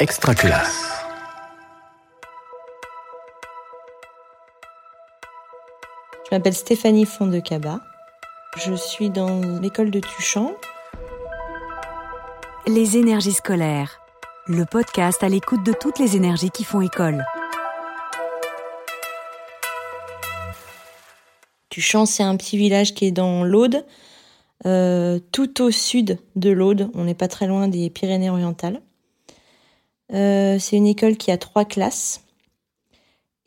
Extra classe. Je m'appelle Stéphanie Fondecaba. Je suis dans l'école de Tuchan. Les énergies scolaires. Le podcast à l'écoute de toutes les énergies qui font école. Tuchan, c'est un petit village qui est dans l'Aude, euh, tout au sud de l'Aude. On n'est pas très loin des Pyrénées-Orientales. Euh, c'est une école qui a trois classes.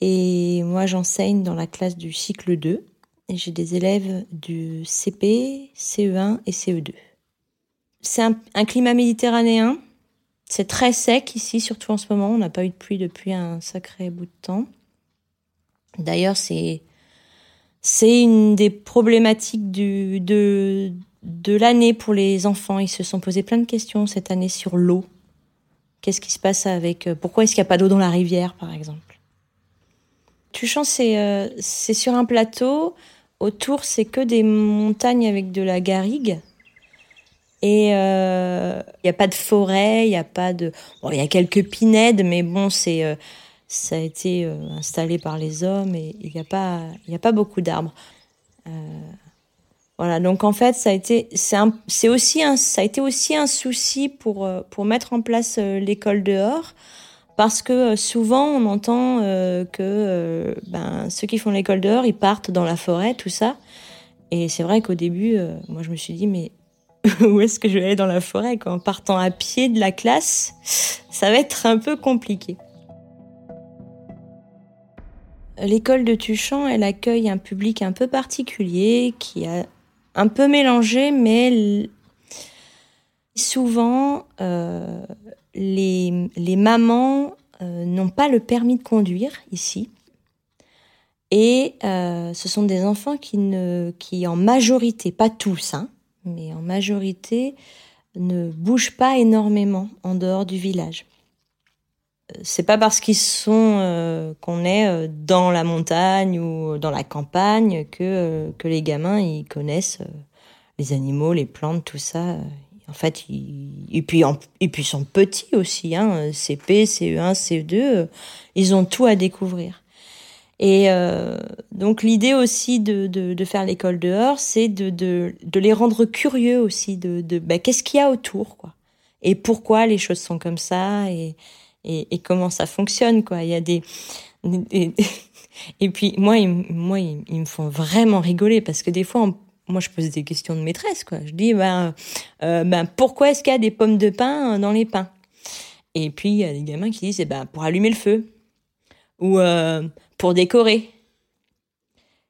Et moi, j'enseigne dans la classe du cycle 2. Et j'ai des élèves du CP, CE1 et CE2. C'est un, climat méditerranéen. C'est très sec ici, surtout en ce moment. On n'a pas eu de pluie depuis un sacré bout de temps. D'ailleurs, c'est une des problématiques de, de l'année pour les enfants. Ils se sont posés plein de questions cette année sur l'eau. Qu'est-ce qui se passe avec... Pourquoi est-ce qu'il n'y a pas d'eau dans la rivière, par exemple? Tuchan, c'est euh, c'est sur un plateau. Autour, c'est que des montagnes avec de la garrigue. Et il euh, n'y a pas de forêt, il n'y a pas de... Bon, il y a quelques pinèdes, mais bon, c'est... Euh, ça a été euh, installé par les hommes et il n'y a a pas beaucoup d'arbres euh, voilà donc en fait ça a été c'est aussi un ça a été aussi un souci pour euh, pour mettre en place euh, l'école dehors parce que souvent on entend que ben ceux qui font l'école dehors ils partent dans la forêt tout ça. Et c'est vrai qu'au début moi je me suis dit mais où est-ce que je vais aller dans la forêt quoi? En partant à pied de la classe ça va être un peu compliqué. L'école de Tuchan, elle accueille un public un peu particulier qui a un peu mélangé, mais souvent euh, les, mamans euh, n'ont pas le permis de conduire ici. Et euh, ce sont des enfants qui en majorité, pas tous, hein, mais en majorité, ne bougent pas énormément en dehors du village c'est pas parce qu'ils sont euh, qu'on est euh, dans la montagne ou dans la campagne que euh, que les gamins ils connaissent les animaux, les plantes, tout ça. En fait, ils, et puis et puis ils sont petits aussi, hein, CP, CE1, CE2, ils ont tout à découvrir. Et donc l'idée aussi de, de, de faire l'école dehors, c'est de, de, de les rendre curieux aussi de, de ben, qu'est-ce qu'il y a autour, quoi, et pourquoi les choses sont comme ça, et et, comment ça fonctionne quoi. Il y a des et, puis moi ils, moi ils, me font vraiment rigoler parce que des fois moi je pose des questions de maîtresse quoi. Je dis ben euh, ben pourquoi est-ce qu'il y a des pommes de pin dans les pains? Et puis il y a des gamins qui disent eh ben pour allumer le feu ou euh, pour décorer.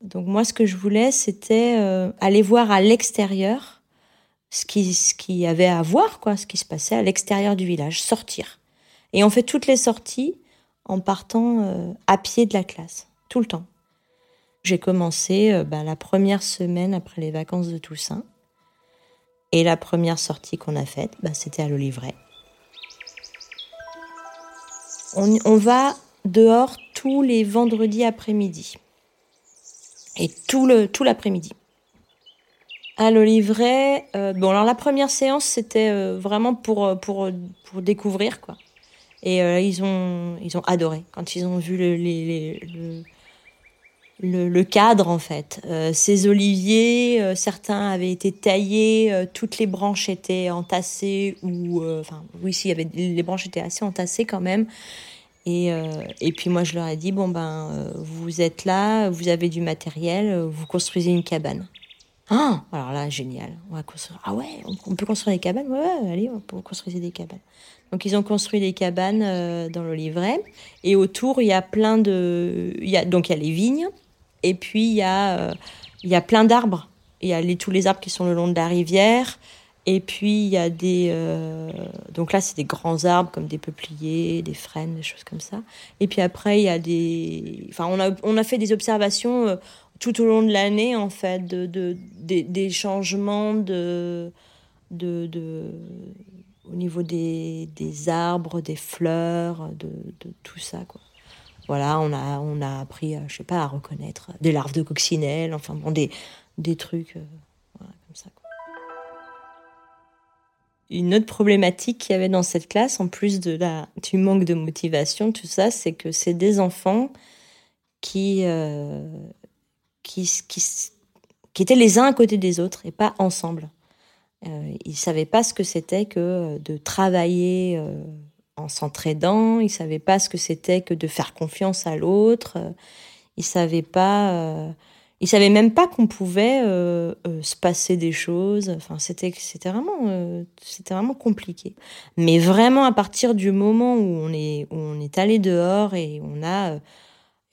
Donc moi ce que je voulais c'était euh, aller voir à l'extérieur ce qui ce qui avait à voir quoi, ce qui se passait à l'extérieur du village, sortir. Et on fait toutes les sorties en partant euh, à pied de la classe, tout le temps. J'ai commencé euh, bah, la première semaine après les vacances de Toussaint. Et la première sortie qu'on a faite, bah, c'était à l'Olivret. On, va dehors tous les vendredis après-midi. Et tout l'après-midi. À l'Olivret, euh, bon alors la première séance c'était vraiment pour pour découvrir quoi. Et euh, ils ont ils ont adoré quand ils ont vu le le, le, cadre en fait. Euh, ces oliviers, euh, certains avaient été taillés, toutes les branches étaient entassées ou enfin oui si, y avait les branches étaient assez entassées quand même. Et, et puis moi je leur ai dit bon ben vous êtes là, vous avez du matériel, vous construisez une cabane. Ah, alors là, génial. On va construire. Ah ouais, on, peut construire des cabanes. Ouais, ouais, allez, on peut construire des cabanes. Donc ils ont construit des cabanes euh, dans le livret et autour il y a plein de, il y a donc il y a les vignes et puis il y a euh, il y a plein d'arbres. Il y a les, tous les arbres qui sont le long de la rivière et puis il y a des euh, donc là c'est des grands arbres comme des peupliers, des frênes, des choses comme ça. Et puis après il y a des, enfin on a on a fait des observations euh, tout au long de l'année en fait de, de, des, changements de de, au niveau des, des, arbres, des fleurs, de, tout ça. Quoi. Voilà, on a, on a appris, à, je sais pas, à reconnaître des larves de coccinelle, enfin bon, des, des trucs euh, voilà, comme ça. Une autre problématique qu'il y avait dans cette classe, en plus de la, du manque de motivation, tout ça, c'est que c'est des enfants qui, euh, qui, étaient les uns à côté des autres et pas ensemble. Euh, ils ne savaient pas ce que c'était que de travailler euh, en s'entraidant, ils ne savaient pas ce que c'était que de faire confiance à l'autre, ils ne savaient pas savaient même pas qu'on pouvait euh, euh, se passer des choses. Enfin, c'était vraiment euh, c'était vraiment compliqué. Mais vraiment à partir du moment où on est allé dehors et on a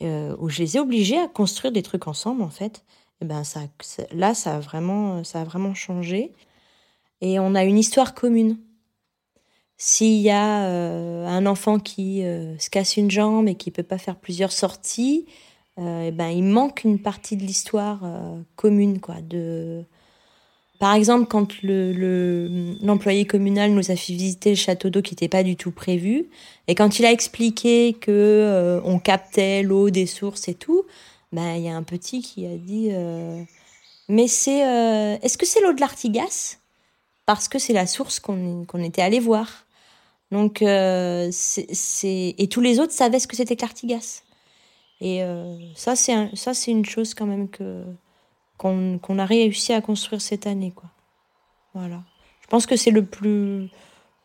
où je les ai obligés à construire des trucs ensemble en fait. Eh ben ça là ça a vraiment ça a vraiment changé. Et on a une histoire commune. S'il y a un enfant qui se casse une jambe et qui peut pas faire plusieurs sorties, euh, ben, il manque une partie de l'histoire euh, commune. Quoi, de... Par exemple, quand le, l'employé communal nous a fait visiter le château d'eau qui n'était pas du tout prévu, et quand il a expliqué que euh, on captait l'eau des sources et tout, ben, il y a un petit qui a dit Mais c'est, est-ce que c'est l'eau de l'Artigas? Parce que c'est la source qu'on, qu'on était allé voir. Donc, c'est, c'est... Et tous les autres savaient ce que c'était que l'Artigas. Et euh, ça, c'est ça, c'est une chose quand même que qu'on a réussi à construire cette année, quoi. Voilà. Je pense que c'est le plus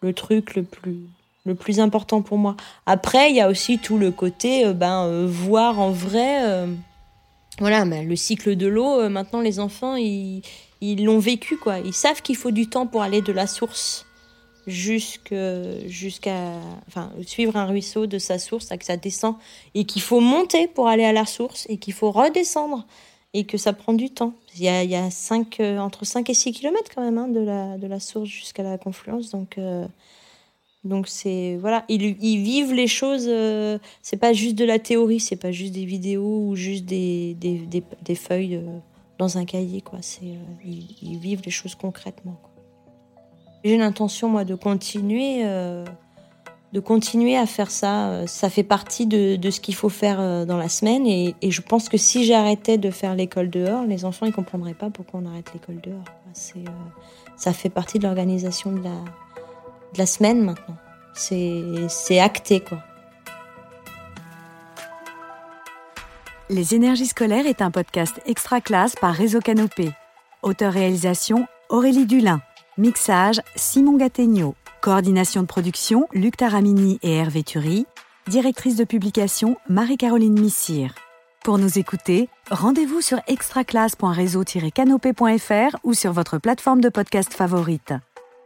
le truc le plus le plus important pour moi. Après, il y a aussi tout le côté euh, ben euh, voir en vrai. voilà, mais le cycle de l'eau. maintenant, les enfants, ils l'ont vécu, quoi. Ils savent qu'il faut du temps pour aller de la source jusqu'à enfin, suivre un ruisseau de sa source, que ça descend, et qu'il faut monter pour aller à la source, et qu'il faut redescendre, et que ça prend du temps. Il y a, il y a cinq, euh, entre 5 et 6 kilomètres quand même hein, de, la, de la source jusqu'à la confluence. Donc, euh, donc c'est voilà, ils, ils, vivent les choses. Euh, c'est pas juste de la théorie, c'est pas juste des vidéos ou juste des, des, des, feuilles dans un cahier. Quoi. C'est, ils, ils, vivent les choses concrètement. J'ai l'intention, moi, de continuer, euh, de continuer à faire ça. Ça fait partie de, de ce qu'il faut faire euh, dans la semaine. Et, et, je pense que si j'arrêtais de faire l'école dehors, les enfants ne comprendraient pas pourquoi on arrête l'école dehors. C'est, euh, ça fait partie de l'organisation de la, de la semaine maintenant. C'est, c'est acté, quoi. Les énergies scolaires est un podcast extra classe par Réseau Canopé. Auteur-réalisation Aurélie Dulin. Mixage Simon Gattegno. Coordination de production Luc Taramini et Hervé Thury. Directrice de publication Marie-Caroline Missire. Pour nous écouter, rendez-vous sur extraclasse.réseau-canopé.fr ou sur votre plateforme de podcast favorite.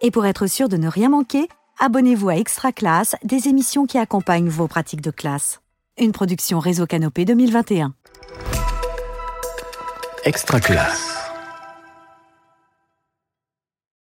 Et pour être sûr de ne rien manquer, abonnez-vous à Extra Classe, des émissions qui accompagnent vos pratiques de classe. Une production Réseau Canopé 2021. Extra Classe.